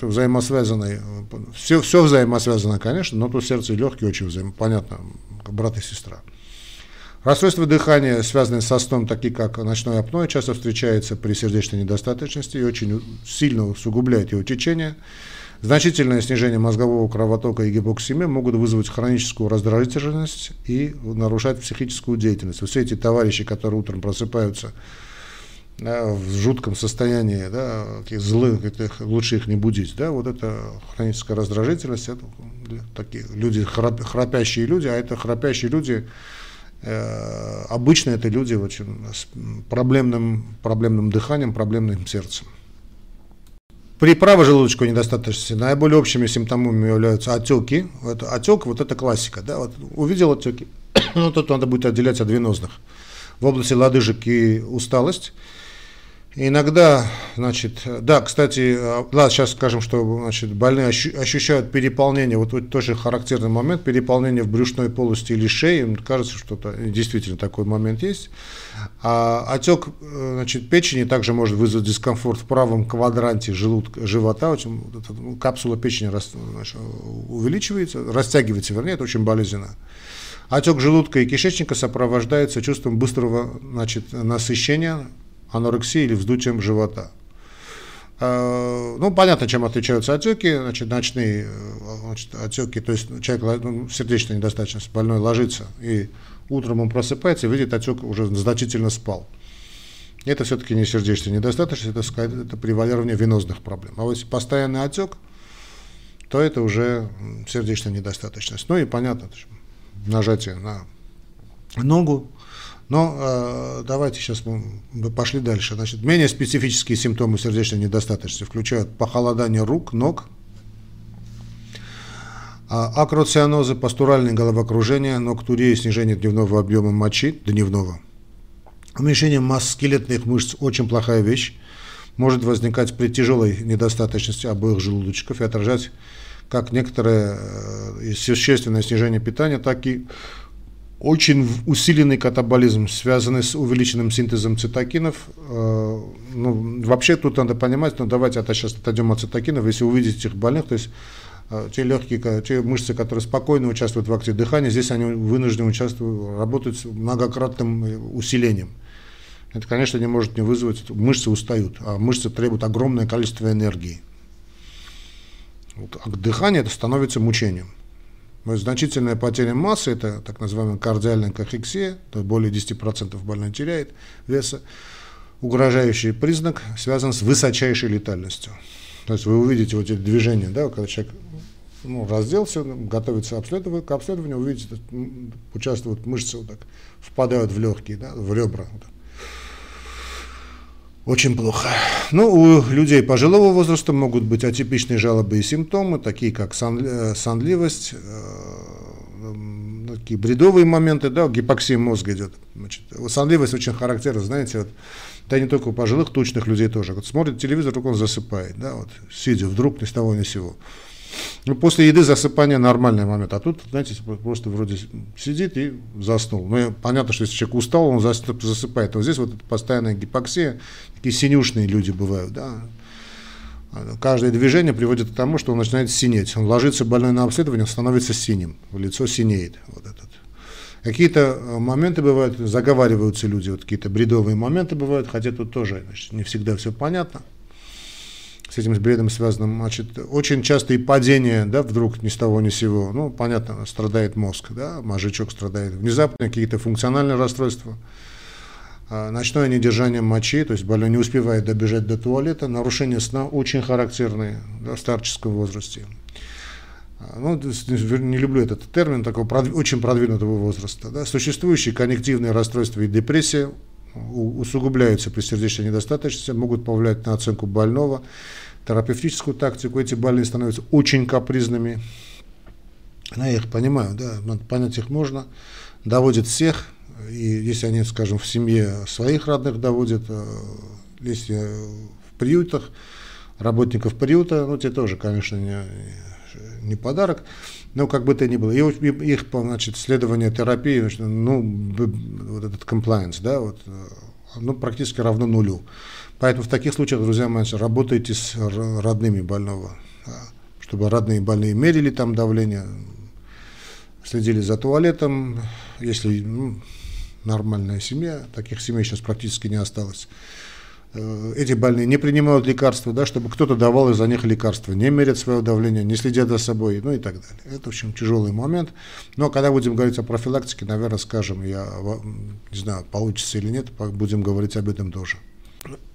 взаимосвязанный, все, все взаимосвязано, конечно, но тут сердце и легкие очень взаимосвязаны, понятно, брат и сестра. Расстройства дыхания, связанные со сном, такие как ночное апноэ, часто встречаются при сердечной недостаточности и очень сильно усугубляют его течение. Значительное снижение мозгового кровотока и гипоксемия могут вызвать хроническую раздражительность и нарушать психическую деятельность. Все эти товарищи, которые утром просыпаются да, в жутком состоянии, да, злых, это, лучше их не будить, да, вот это хроническая раздражительность, это такие люди, храп, храпящие люди, а это храпящие люди, э, обычно это люди очень с проблемным, проблемным дыханием, проблемным сердцем. При правожелудочковой недостаточности наиболее общими симптомами являются отеки. Это, отек, вот это классика. Да? Вот увидел отеки, ну, тут надо будет отделять от венозных. В области лодыжек и усталость – Иногда, значит, да, кстати, да, сейчас скажем, что значит, больные ощущают переполнение, вот, вот тоже характерный момент, переполнение в брюшной полости или шее, кажется, что действительно такой момент есть. А отек значит, печени также может вызвать дискомфорт в правом квадранте желудка, живота, очень, эта, ну, капсула печени рас, значит, увеличивается, растягивается, вернее, это очень болезненно. Отек желудка и кишечника сопровождается чувством быстрого значит, насыщения, анорексией или вздутием живота. А, ну, понятно, чем отличаются отеки, значит, ночные э, значит, отеки, то есть человек, ну, сердечная недостаточность, больной ложится, и утром он просыпается и видит, отек уже значительно спал. Это все-таки не сердечная недостаточность, это, это превалирование венозных проблем. А вот если постоянный отек, то это уже сердечная недостаточность. Ну и понятно, нажатие на ногу, но э, давайте сейчас мы пошли дальше. Значит, менее специфические симптомы сердечной недостаточности включают похолодание рук, ног, акроцианозы, пастуральное головокружение, ноктурия, снижение дневного объема мочи, дневного. Уменьшение масс скелетных мышц – очень плохая вещь. Может возникать при тяжелой недостаточности обоих желудочков и отражать как некоторое э, существенное снижение питания, так и очень усиленный катаболизм, связанный с увеличенным синтезом цитокинов. Э, ну, вообще тут надо понимать, ну давайте это сейчас отойдем от цитокинов, если увидите этих больных, то есть те легкие, те мышцы, которые спокойно участвуют в акте дыхания, здесь они вынуждены участвовать, работать с многократным э, усилением. Это, конечно, не может не вызвать, мышцы устают, а мышцы требуют огромное количество энергии. Вот, а дыхание это становится мучением. Но значительная потеря массы, это так называемая кардиальная кахексия, то более 10% больной теряет веса, угрожающий признак связан с высочайшей летальностью. То есть вы увидите вот эти движения, да, когда человек ну, разделся, готовится обследовать, к обследованию, увидите, участвуют мышцы вот так, впадают в легкие, да, в ребра. Вот очень плохо. Ну, у людей пожилого возраста могут быть атипичные жалобы и симптомы, такие как э, сонливость, э, такие бредовые моменты, да, гипоксия мозга идет. Значит, сонливость очень характерна, знаете, вот, да не только у пожилых, тучных людей тоже. Вот смотрит телевизор, только он засыпает, да, вот, сидя вдруг ни с того ни с сего. Ну, после еды засыпание нормальный момент, а тут, знаете, просто вроде сидит и заснул. Ну, понятно, что если человек устал, он засыпает. Но здесь вот постоянная гипоксия, такие синюшные люди бывают, да. Каждое движение приводит к тому, что он начинает синеть. Он ложится больной на обследование, становится синим, лицо синеет. Вот этот. Какие-то э, моменты бывают, заговариваются люди, вот какие-то бредовые моменты бывают, хотя тут тоже значит, не всегда все понятно с этим бредом связанным, значит, очень частые падения, да, вдруг ни с того ни с сего, ну, понятно, страдает мозг, да, мозжечок страдает, внезапно какие-то функциональные расстройства, а, ночное недержание мочи, то есть больной не успевает добежать до туалета, нарушение сна очень характерные да, в старческом возрасте. А, ну, не люблю этот термин, такого очень продвинутого возраста. Да. Существующие коннективные расстройства и депрессия усугубляются при сердечной недостаточности, могут повлиять на оценку больного, терапевтическую тактику. Эти больные становятся очень капризными. Я их понимаю, да, понять их можно. Доводят всех, и если они, скажем, в семье своих родных доводят, э, если в приютах, работников приюта, ну, те тоже, конечно, не, не подарок. Но как бы то ни было, и их, значит, исследование терапии, ну, вот этот compliance, да, вот, ну, практически равно нулю. Поэтому в таких случаях, друзья мои, работайте с родными больного, чтобы родные больные мерили там давление, следили за туалетом, если ну, нормальная семья, таких семей сейчас практически не осталось. Э, эти больные не принимают лекарства, да, чтобы кто-то давал из-за них лекарства, не мерят свое давление, не следят за собой, ну и так далее. Это, в общем, тяжелый момент. Но когда будем говорить о профилактике, наверное, скажем, я не знаю, получится или нет, будем говорить об этом тоже.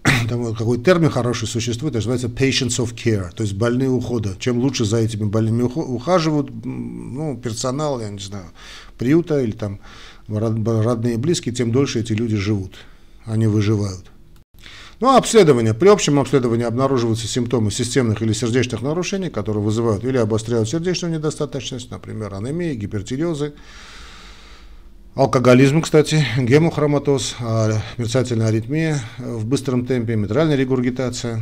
Там какой термин хороший существует, называется patients of care, то есть больные ухода. Чем лучше за этими больными ухаживают, ну, персонал, я не знаю, приюта или там родные и близкие, тем дольше эти люди живут, они выживают. Ну, а обследование. При общем обследовании обнаруживаются симптомы системных или сердечных нарушений, которые вызывают или обостряют сердечную недостаточность, например, анемия, гипертиреозы, алкоголизм, кстати, гемохроматоз, а, мерцательная аритмия в быстром темпе, митральная регургитация.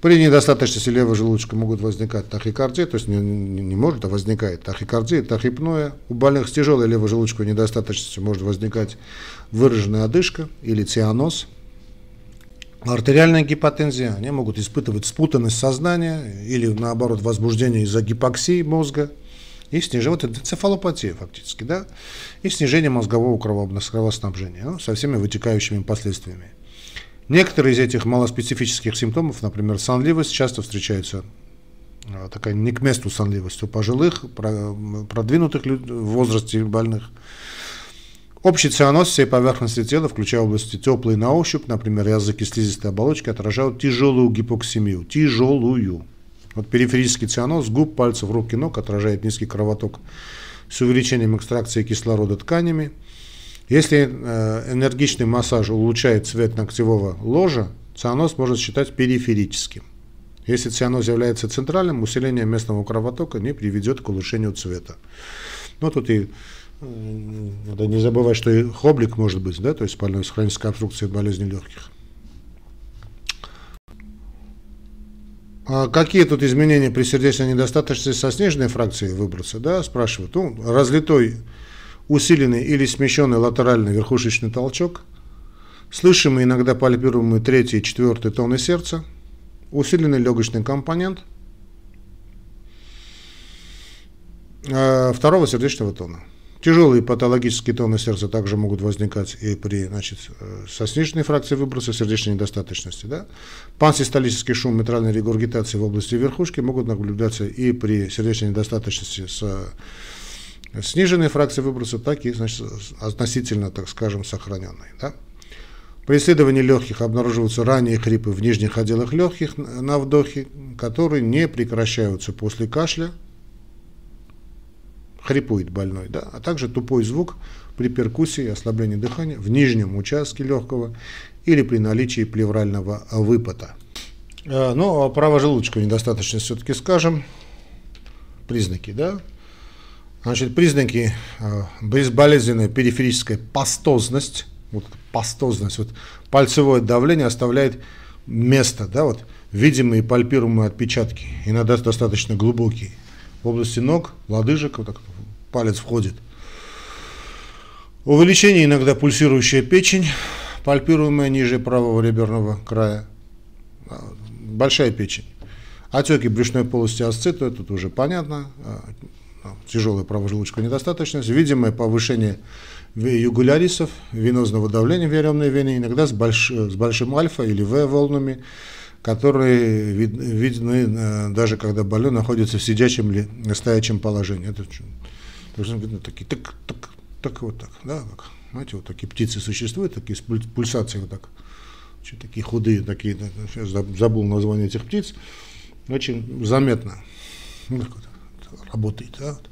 При недостаточности левого желудочка могут возникать тахикардия, то есть не, не, не может, а возникает тахикардия, тахипноя. У больных с тяжелой левожелудочковой недостаточностью может возникать выраженная одышка или цианоз – артериальная гипотензия, они могут испытывать спутанность сознания или, наоборот, возбуждение из-за гипоксии мозга и снижение, вот это цефалопатия фактически, да, и снижение мозгового кровоснабжения, ну, со всеми вытекающими последствиями. Некоторые из этих малоспецифических симптомов, например, сонливость, часто встречаются а, такая не к месту сонливость у пожилых, продвинутых в возрасте больных, Общий цианоз всей поверхности тела, включая области теплые на ощупь, например, язык и слизистые оболочки, отражают тяжелую гипоксимию. Тяжелую. Вот периферический цианоз губ, пальцев, рук и ног отражает низкий кровоток с увеличением экстракции кислорода тканями. Если э, энергичный массаж улучшает цвет ногтевого ложа, цианоз можно считать периферическим. Если цианоз является центральным, усиление местного кровотока не приведет к улучшению цвета. Ну, тут и надо не забывать, что и хоблик может быть, да, то есть спальная хроническая обструкция болезни легких. А какие тут изменения при сердечной недостаточности со снежной фракцией выброса, да, спрашивают. Ну, разлитой, усиленный или смещенный латеральный верхушечный толчок, слышимый, иногда пальпируемый третий и четвертый тоны сердца, усиленный легочный компонент а, второго сердечного тона. Тяжелые патологические тоны сердца также могут возникать и при значит, э, сниженной фракцией выброса сердечной недостаточности. Да? Пансистолический шум митральной регургитации в области верхушки могут наблюдаться и при сердечной недостаточности с сниженной фракцией выброса, так и значит, относительно, так скажем, сохраненной. Да? При исследовании легких обнаруживаются ранние хрипы в нижних отделах легких на вдохе, которые не прекращаются после кашля, хрипует больной, да, а также тупой звук при перкуссии и ослаблении дыхания в нижнем участке легкого или при наличии плеврального выпота. Э, ну, а правожелудочковой недостаточность все-таки скажем. Признаки, да? Значит, признаки э, безболезненная периферическая пастозность, вот пастозность, вот пальцевое давление оставляет место, да, вот видимые пальпируемые отпечатки, иногда достаточно глубокие в области ног, лодыжек, вот так палец входит. Увеличение иногда пульсирующая печень, пальпируемая ниже правого реберного края, а, большая печень. Отеки брюшной полости асцита, тут уже понятно, а, а, тяжелая правожелудочковая недостаточность, видимое повышение югулярисов, венозного давления в еремной вене, иногда с, больш, с большим альфа или В волнами, которые вид, видны э, даже когда больной находится в сидячем или стоячем положении. Это должны видно такие, так, так, так вот так, да, как, знаете, вот такие птицы существуют, такие пульсации вот так, очень такие худые, такие, сейчас забыл название этих птиц, очень заметно ну, работает, да, вот.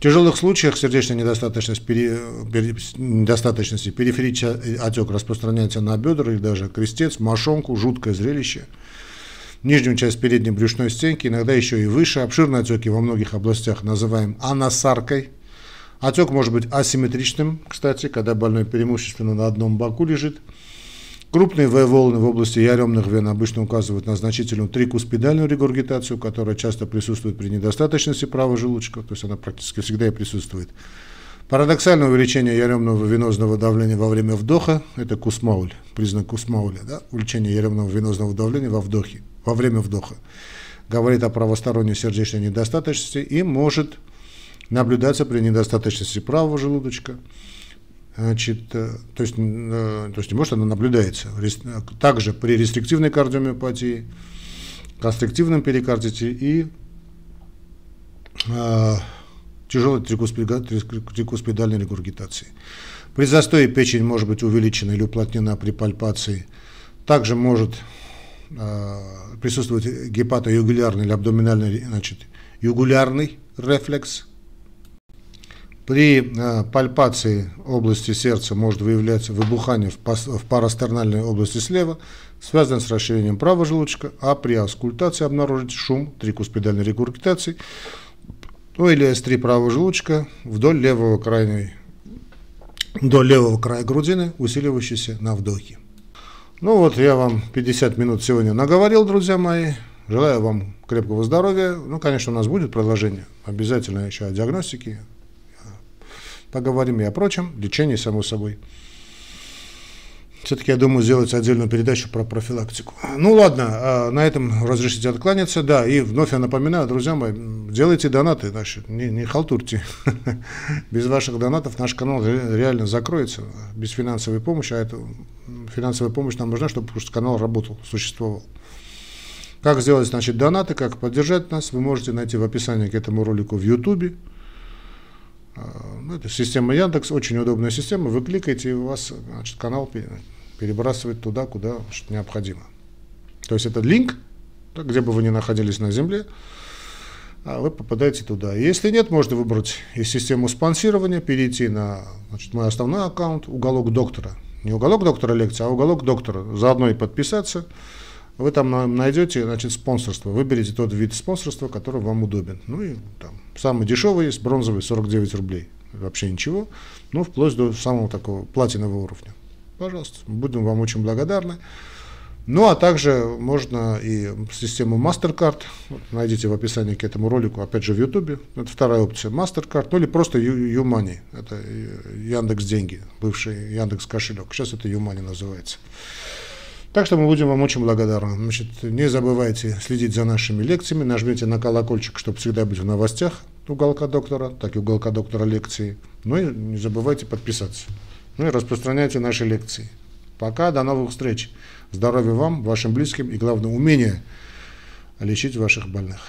В тяжелых случаях сердечной недостаточности, пере, пере, недостаточности периферический отек распространяется на бедра или даже крестец, мошонку, жуткое зрелище. Нижнюю часть передней брюшной стенки, иногда еще и выше. Обширные отеки во многих областях называем анасаркой. Отек может быть асимметричным, кстати, когда больной преимущественно на одном боку лежит. Крупные В-волны в области яремных вен обычно указывают на значительную трикуспидальную регургитацию, которая часто присутствует при недостаточности правого желудочка, то есть она практически всегда и присутствует. Парадоксальное увеличение яремного венозного давления во время вдоха – это кусмауль, признак кусмауля, да? увеличение яремного венозного давления во, вдохе, во время вдоха. Говорит о правосторонней сердечной недостаточности и может наблюдаться при недостаточности правого желудочка – Значит, э, то, есть, э, то есть не может, она наблюдается. Также при рестриктивной кардиомиопатии, констриктивном перикардите и э, тяжелой трикуспидальной регургитации. При застое печень может быть увеличена или уплотнена при пальпации. Также может э, присутствовать гепатоюгулярный или абдоминальный, значит, югулярный рефлекс – при э, пальпации области сердца может выявляться выбухание в, парастернальной области слева, связанное с расширением правого желудочка, а при аскультации обнаружить шум трикуспидальной регургитации, ну или S3 правого желудочка вдоль левого крайней, до левого края грудины, усиливающийся на вдохе. Ну вот я вам 50 минут сегодня наговорил, друзья мои. Желаю вам крепкого здоровья. Ну, конечно, у нас будет продолжение. Обязательно еще о диагностике, Поговорим и о прочем, лечении, само собой. Все-таки я думаю сделать отдельную передачу про профилактику. Ну ладно, а на этом разрешите откланяться. Да, и вновь я напоминаю, друзья мои, делайте донаты, значит, не, не халтурьте. Без ваших донатов наш канал реально закроется, без финансовой помощи. А это финансовая помощь нам нужна, чтобы канал работал, существовал. Как сделать, значит, донаты, как поддержать нас, вы можете найти в описании к этому ролику в YouTube. А, ну, это система Яндекс, очень удобная система. Вы кликаете, и у вас значит, канал перебрасывает туда, куда необходимо. То есть это линк, где бы вы ни находились на Земле, а вы попадаете туда. Если нет, можно выбрать из системы спонсирования, перейти на значит, мой основной аккаунт, уголок доктора. Не уголок доктора лекции, а уголок доктора. Заодно и подписаться. Вы там найдете значит, спонсорство. Выберите тот вид спонсорства, который вам удобен. Ну и там самый дешевый есть, бронзовый, 49 рублей. Вообще ничего. Ну, вплоть до самого такого платинового уровня. Пожалуйста, будем вам очень благодарны. Ну, а также можно и систему MasterCard, вот, найдите в описании к этому ролику, опять же в YouTube, это вторая опция, MasterCard, ну или просто YouMoney, это Яндекс Деньги, бывший Яндекс кошелек, сейчас это YouMoney называется. Так что мы будем вам очень благодарны. Значит, не забывайте следить за нашими лекциями, нажмите на колокольчик, чтобы всегда быть в новостях уголка доктора, так и уголка доктора лекции. Ну и не забывайте подписаться. Ну и распространяйте наши лекции. Пока, до новых встреч. Здоровья вам, вашим близким и, главное, умения лечить ваших больных.